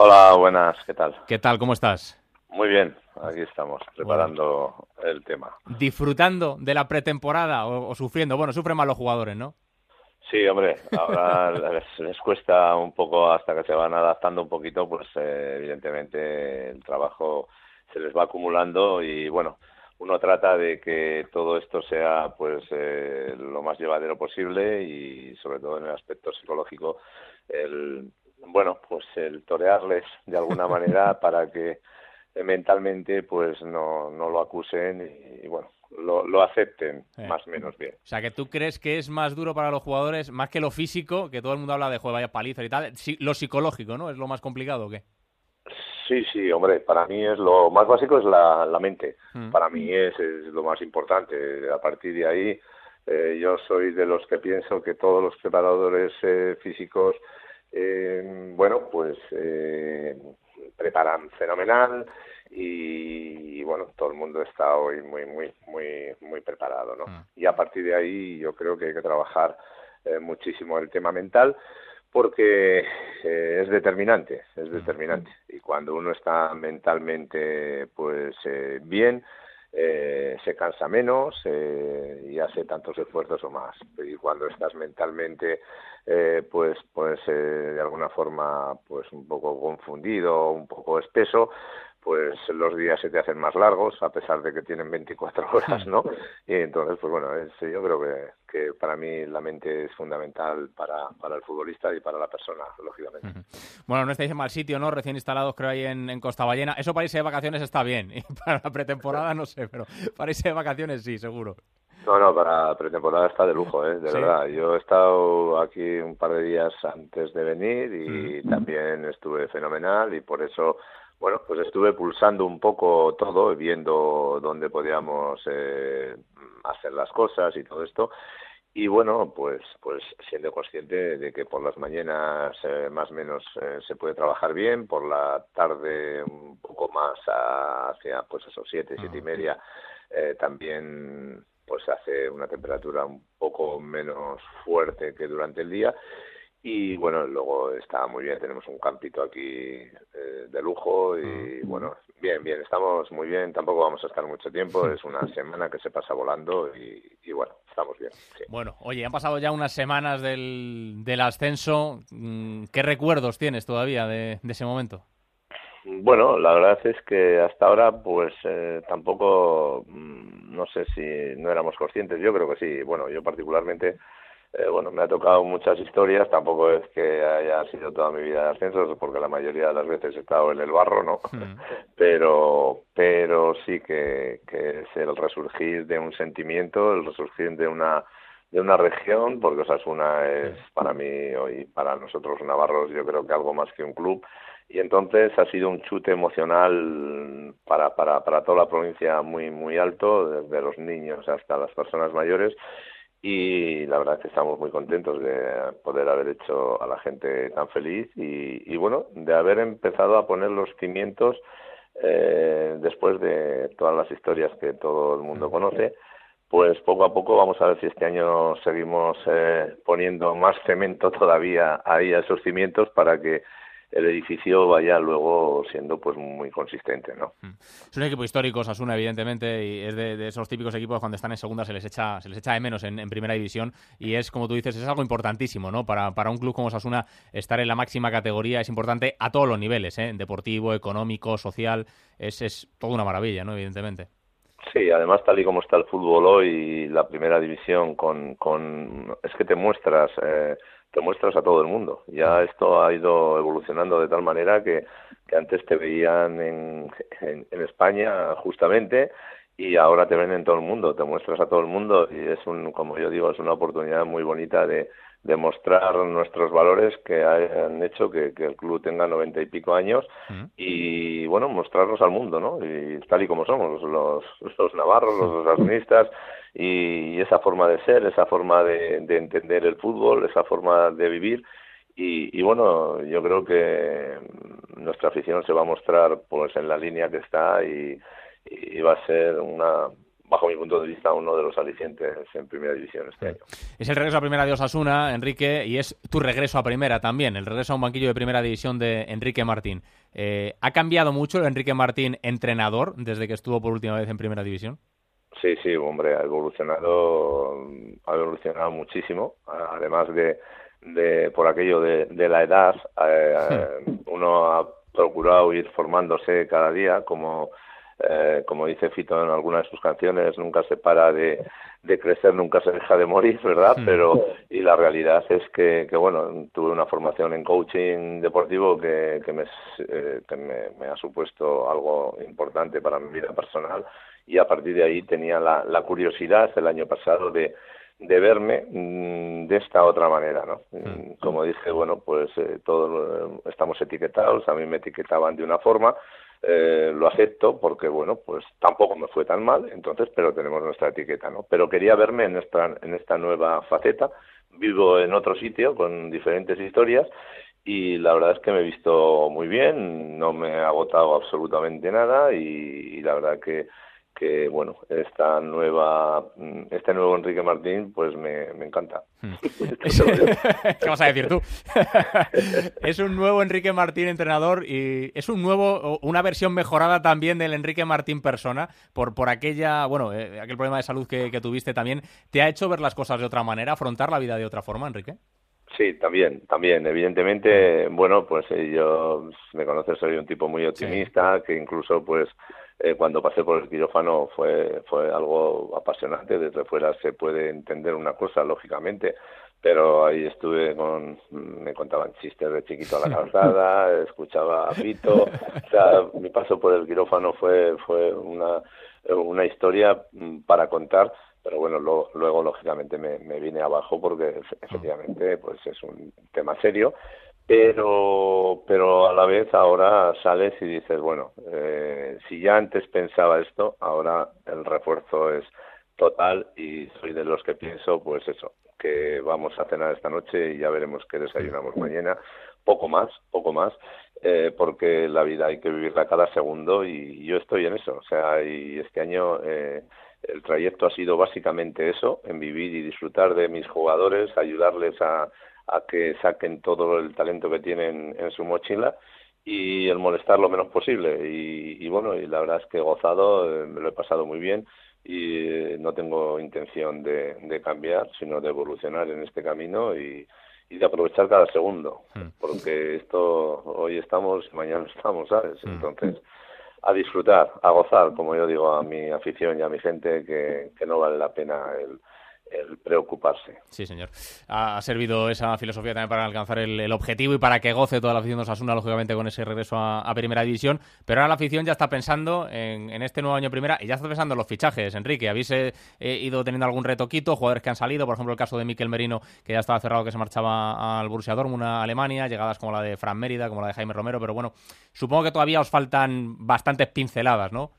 Hola, buenas, ¿qué tal? ¿Qué tal? ¿Cómo estás? Muy bien, aquí estamos, preparando el tema. ¿Disfrutando de la pretemporada o, sufriendo? Bueno, sufren más los jugadores, ¿no? Sí, hombre, ahora les, cuesta un poco hasta que se van adaptando un poquito, pues eh, evidentemente el trabajo se les va acumulando y bueno, uno trata de que todo esto sea pues eh, lo más llevadero posible y sobre todo en el aspecto psicológico el bueno pues el torearles de alguna manera para que mentalmente pues no, no lo acusen y, bueno lo, lo acepten eh. más o menos bien. O sea, que tú crees que es más duro para los jugadores, más que lo físico, que todo el mundo habla de juego, vaya paliza y tal, lo psicológico, ¿no? ¿Es lo más complicado o qué? Sí, sí, hombre, para mí es lo más básico es la, la mente. Mm. Para mí es, es, lo más importante. A partir de ahí, eh, yo soy de los que pienso que todos los preparadores eh, físicos, eh, bueno, pues eh, preparan fenomenal y, bueno, todo el mundo está hoy muy, muy, muy, muy preparado, ¿no? Mm. Y a partir de ahí, yo creo que hay que trabajar eh, muchísimo el tema mental porque eh, es determinante, es determinante. Y cuando uno está mentalmente pues eh, bien, eh, se cansa menos eh, y hace tantos esfuerzos o más. Y cuando estás mentalmente eh, pues pues eh, de alguna forma pues un poco confundido, un poco espeso, pues los días se te hacen más largos a pesar de que tienen 24 horas, ¿no? Y entonces, pues bueno, es, yo creo que, que para mí la mente es fundamental para, para el futbolista y para la persona, lógicamente. Bueno, no estáis en mal sitio, ¿no? Recién instalados, creo, ahí en, en Costa Ballena. Eso para irse de vacaciones está bien. Y para la pretemporada no sé, pero para irse de vacaciones sí, seguro. No, no, para pretemporada está de lujo, ¿eh? de ¿Sí? verdad. Yo he estado aquí un par de días antes de venir y Mm. también estuve fenomenal y por eso, bueno, pues estuve pulsando un poco todo, viendo dónde podíamos eh, hacer las cosas y todo esto. Y bueno, pues, pues siendo consciente de que por las mañanas eh, más o menos eh, se puede trabajar bien, por la tarde un poco más hacia pues esos siete, siete y media eh, también pues hace una temperatura un poco menos fuerte que durante el día y bueno luego está muy bien tenemos un campito aquí eh, de lujo y bueno bien bien estamos muy bien tampoco vamos a estar mucho tiempo es una semana que se pasa volando y, y bueno estamos bien sí. Bueno, oye, han pasado ya unas semanas del, del ascenso. Mm, ¿Qué recuerdos tienes todavía de, de ese momento? Bueno, la verdad es que hasta ahora, pues eh, tampoco, mm, no sé si no éramos conscientes. Yo creo que sí. Bueno, yo particularmente, eh, bueno, me ha tocado muchas historias. Tampoco es que haya sido toda mi vida de ascensos, porque la mayoría de las veces he estado en el barro, ¿no? Pero, pero sí que, que es el resurgir de un sentimiento, el resurgir de una de una región, porque Osasuna es para mí hoy, para nosotros navarros, yo creo que algo más que un club y entonces ha sido un chute emocional para, para, para toda la provincia muy, muy alto, desde los niños hasta las personas mayores, y la verdad es que estamos muy contentos de poder haber hecho a la gente tan feliz y, y bueno, de haber empezado a poner los cimientos eh, después de todas las historias que todo el mundo conoce pues poco a poco vamos a ver si este año seguimos eh, poniendo más cemento todavía ahí a esos cimientos para que el edificio vaya luego siendo pues muy consistente, ¿no? Es un equipo histórico, Osasuna, evidentemente, y es de, esos típicos equipos cuando están en segunda se les echa, se les echa de menos en, primera división y es, como tú dices, es algo importantísimo, ¿no? Para, para un club como Osasuna estar en la máxima categoría es importante a todos los niveles, ¿eh? Deportivo, económico, social, es, es toda una maravilla, ¿no? Evidentemente. Sí, además tal y como está el fútbol hoy, la primera división con, con es que te muestras eh, te muestras a todo el mundo. Ya esto ha ido evolucionando de tal manera que, que antes te veían en, en, en, España justamente y ahora te ven en todo el mundo, te muestras a todo el mundo y es un, como yo digo, es una oportunidad muy bonita de, de mostrar nuestros valores que han hecho que, que el club tenga noventa y pico años uh -huh. y bueno, mostrarnos al mundo, ¿no? Y tal y como somos, los, los navarros, los asnistas y esa forma de ser, esa forma de, de entender el fútbol, esa forma de vivir y, y, bueno, yo creo que nuestra afición se va a mostrar pues en la línea que está y, y va a ser una bajo mi punto de vista, uno de los alicientes en primera división este año. Es el regreso a primera de Osasuna, Enrique, y es tu regreso a primera también, el regreso a un banquillo de primera división de Enrique Martín. Eh, ¿Ha cambiado mucho Enrique Martín entrenador desde que estuvo por última vez en primera división? Sí, sí, hombre, ha evolucionado, ha evolucionado muchísimo, además de, de por aquello de, de la edad, eh, uno ha procurado ir formándose cada día como eh, como dice Fito en algunas de sus canciones, nunca se para de, de crecer, nunca se deja de morir, ¿verdad? Hmm. Pero, y la realidad es que, que bueno, tuve una formación en coaching deportivo que, que, me, eh, que me, me, ha supuesto algo importante para mi vida personal y a partir de ahí tenía la, la curiosidad el año pasado de, de verme mm, de esta otra manera, ¿no? Hmm. Como dije, bueno, pues eh, todos estamos etiquetados, a mí me etiquetaban de una forma, eh, lo acepto porque, bueno, pues tampoco me fue tan mal, entonces, pero tenemos nuestra etiqueta, ¿no? Pero quería verme en esta, en esta nueva faceta, vivo en otro sitio con diferentes historias y la verdad es que me he visto muy bien, no me ha agotado absolutamente nada y la verdad que que bueno, esta nueva, mm, este nuevo Enrique Martín, pues me, me encanta. Hmm. ¿Qué vas a decir tú? es un nuevo Enrique Martín entrenador y es un nuevo, una versión mejorada también del Enrique Martín persona por, por aquella, bueno, eh, aquel problema de salud que, que tuviste también. ¿Te ha hecho ver las cosas de otra manera, afrontar la vida de otra forma, Enrique? Sí, también, también. Evidentemente, bueno, pues eh, yo me conoces, soy un tipo muy optimista, que incluso, pues, eh, cuando pasé por el quirófano fue, fue algo apasionante. Desde fuera se puede entender una cosa, lógicamente, pero ahí estuve con, me contaban chistes de chiquito a la calzada, escuchaba a Pito. O sea, mi paso por el quirófano fue, fue una, una historia mm, para contar pero bueno, luego, lógicamente me, me, vine abajo porque efectivamente pues es un tema serio pero pero a la vez ahora sales y dices bueno eh, si ya antes pensaba esto ahora el refuerzo es total y soy de los que pienso pues eso que vamos a cenar esta noche y ya veremos qué desayunamos mañana poco más poco más eh, porque la vida hay que vivirla cada segundo y yo estoy en eso. O sea y este año eh, el trayecto ha sido básicamente eso en vivir y disfrutar de mis jugadores ayudarles a a que saquen todo el talento que tienen en su mochila y el molestar lo menos posible. Y, bueno, y la verdad es que he gozado, eh, me lo he pasado muy bien y eh, no tengo intención de, de, cambiar, sino de evolucionar en este camino y, y de aprovechar cada segundo, hmm. porque esto hoy estamos y mañana estamos, ¿sabes? Hmm. Entonces, a disfrutar, a gozar, como yo digo a mi afición y a mi gente, que, que no vale la pena el el preocuparse. Sí, señor. Ha, servido esa filosofía también para alcanzar el, objetivo y para que goce toda la afición de Osasuna, lógicamente, con ese regreso a, Primera División. Pero ahora la afición ya está pensando en, este nuevo año Primera y ya está pensando en los fichajes, Enrique. ¿Habéis eh, ido teniendo algún retoquito? Jugadores que han salido, por ejemplo, el caso de Miquel Merino, que ya estaba cerrado, que se marchaba al Borussia Dortmund, a Alemania, llegadas como la de Fran Mérida, como la de Jaime Romero, pero bueno, supongo que todavía os faltan bastantes pinceladas, ¿no?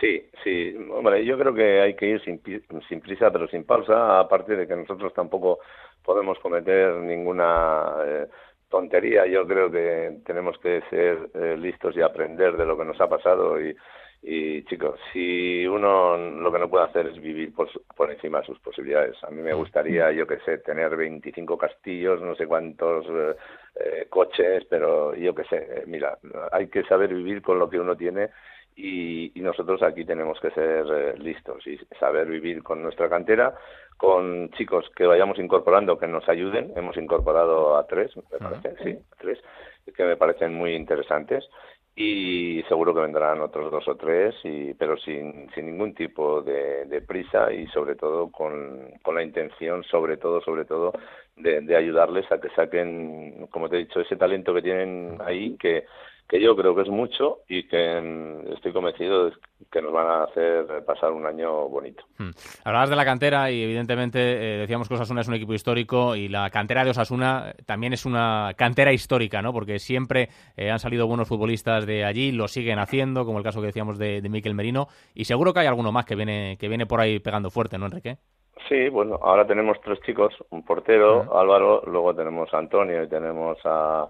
Sí, sí. Hombre, yo creo que hay que ir sin, prisa, pero sin pausa, aparte de que nosotros tampoco podemos cometer ninguna eh, tontería. Yo creo que tenemos que ser eh, listos y aprender de lo que nos ha pasado y, y chicos, si uno lo que no puede hacer es vivir por, por encima de sus posibilidades. A mí me gustaría, yo qué sé, tener 25 castillos, no sé cuántos eh, eh, coches, pero yo qué sé, mira, hay que saber vivir con lo que uno tiene y, nosotros aquí tenemos que ser eh, listos y saber vivir con nuestra cantera, con chicos que vayamos incorporando que nos ayuden. Hemos incorporado a tres, me parece, sí, a tres, que me parecen muy interesantes y seguro que vendrán otros dos o tres, y, pero sin, sin ningún tipo de, de prisa y sobre todo con, con la intención, sobre todo, sobre todo, de, de ayudarles a que saquen, como te he dicho, ese talento que tienen ahí que que yo creo que es mucho y que estoy convencido de que nos van a hacer pasar un año bonito. Hmm. Hablabas de la cantera y evidentemente eh, decíamos que Osasuna es un equipo histórico y la cantera de Osasuna también es una cantera histórica, ¿no? Porque siempre eh, han salido buenos futbolistas de allí, lo siguen haciendo, como el caso que decíamos de, de Miquel Merino, y seguro que hay alguno más que viene, que viene por ahí pegando fuerte, ¿no, Enrique? Sí, bueno, ahora tenemos tres chicos, un portero, Álvaro, luego tenemos a Antonio y tenemos a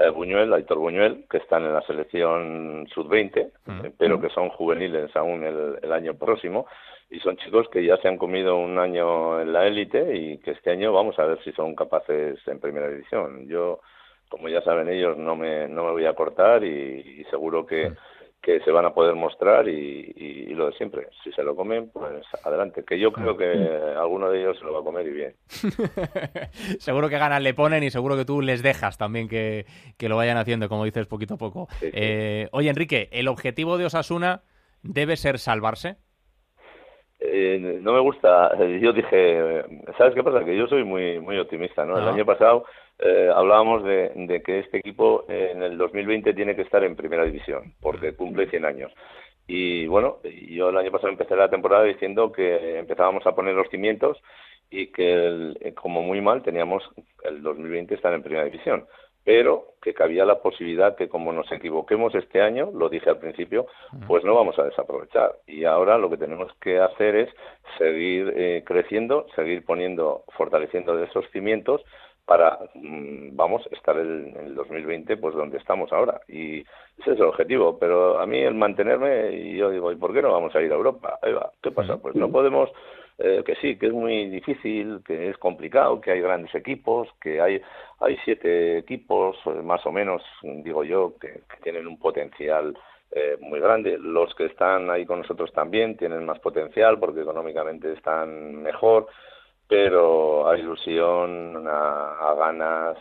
eh, Buñuel, Aitor Buñuel, que están en la selección sub-20, pero que son juveniles aún el, el año próximo y son chicos que ya se han comido un año en la élite y que este año vamos a ver si son capaces en primera división. Yo, como ya saben ellos, no me, no me voy a cortar y, seguro que, que se van a poder mostrar y, lo de siempre. Si se lo comen, pues adelante. Que yo creo que alguno de ellos se lo va a comer y bien. seguro que ganas le ponen y seguro que tú les dejas también que, que lo vayan haciendo, como dices, poquito a poco. Eh, oye, Enrique, ¿el objetivo de Osasuna debe ser salvarse? Eh, no me gusta, eh, yo dije, ¿sabes qué pasa? Que yo soy muy muy optimista, ¿no? El año pasado eh, hablábamos de, que este equipo en el 2020 tiene que estar en primera división, porque cumple 100 años. Y bueno, yo el año pasado empecé la temporada diciendo que empezábamos a poner los cimientos y que como muy mal teníamos el 2020 estar en primera división pero que cabía la posibilidad que como nos equivoquemos este año, lo dije al principio, pues no vamos a desaprovechar. Y ahora lo que tenemos que hacer es seguir eh, creciendo, seguir poniendo, fortaleciendo esos cimientos para, mm, vamos, estar en el 2020 pues donde estamos ahora. Y ese es el objetivo. Pero a mí el mantenerme, y yo digo, ¿y por qué no vamos a ir a Europa? ¿Qué pasa? Pues no podemos eh, que sí, que es muy difícil, que es complicado, que hay grandes equipos, que hay, hay siete equipos, eh, más o menos, digo yo, que, tienen un potencial eh, muy grande. Los que están ahí con nosotros también tienen más potencial porque económicamente están mejor, pero a ilusión, a, ganas,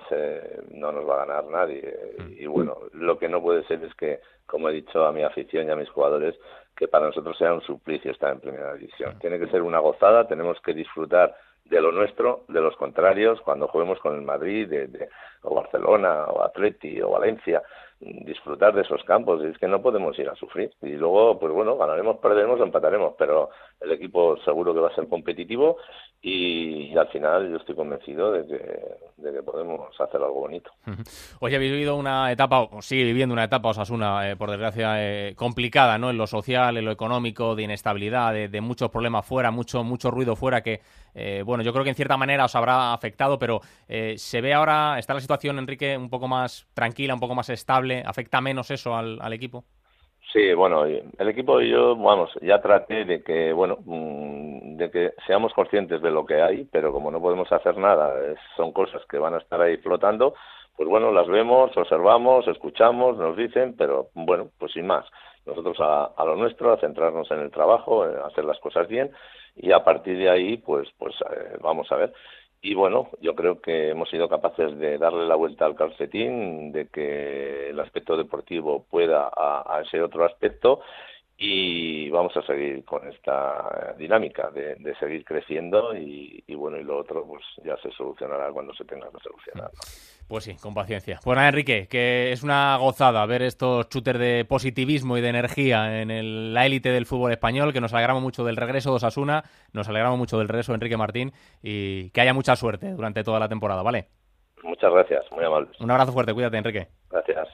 no nos va a ganar nadie. Y bueno, lo que no puede ser es que, como he dicho a mi afición y a mis jugadores, que para nosotros sea un suplicio estar en primera división. Tiene que ser una gozada, tenemos que disfrutar de lo nuestro, de los contrarios, cuando juguemos con el Madrid, de, o Barcelona, o Atleti, o Valencia, disfrutar de esos campos. Y es que no podemos ir a sufrir. Y luego, pues bueno, ganaremos, perderemos, empataremos, pero el equipo seguro que va a ser competitivo y, al final yo estoy convencido de que, podemos hacer algo bonito. Hoy habéis vivido una etapa, o sigue viviendo una etapa Osasuna, eh, por desgracia, eh, complicada, ¿no? En lo social, en lo económico, de inestabilidad, de, muchos problemas fuera, mucho, mucho ruido fuera que, eh, bueno, yo creo que en cierta manera os habrá afectado, pero se ve ahora, está la situación, Enrique, un poco más tranquila, un poco más estable, ¿afecta menos eso al, al equipo? Sí, bueno, el equipo y yo, vamos, ya traté de que, bueno, mm, de que seamos conscientes de lo que hay, pero como no podemos hacer nada, son cosas que van a estar ahí flotando, pues bueno, las vemos, observamos, escuchamos, nos dicen, pero bueno, pues sin más. Nosotros a, lo nuestro, a centrarnos en el trabajo, a hacer las cosas bien y a partir de ahí, pues, pues eh, vamos a ver y bueno, yo creo que hemos sido capaces de darle la vuelta al calcetín, de que el aspecto deportivo pueda a, otro aspecto y vamos a seguir con esta dinámica de, seguir creciendo y, bueno, y lo otro pues ya se solucionará cuando se tenga que solucionar. Pues sí, con paciencia. Bueno, Enrique, que es una gozada ver estos shooters de positivismo y de energía en la élite del fútbol español, que nos alegramos mucho del regreso de Osasuna, nos alegramos mucho del regreso de Enrique Martín y que haya mucha suerte durante toda la temporada, ¿vale? Muchas gracias, muy amable. Un abrazo fuerte, cuídate, Enrique. Gracias.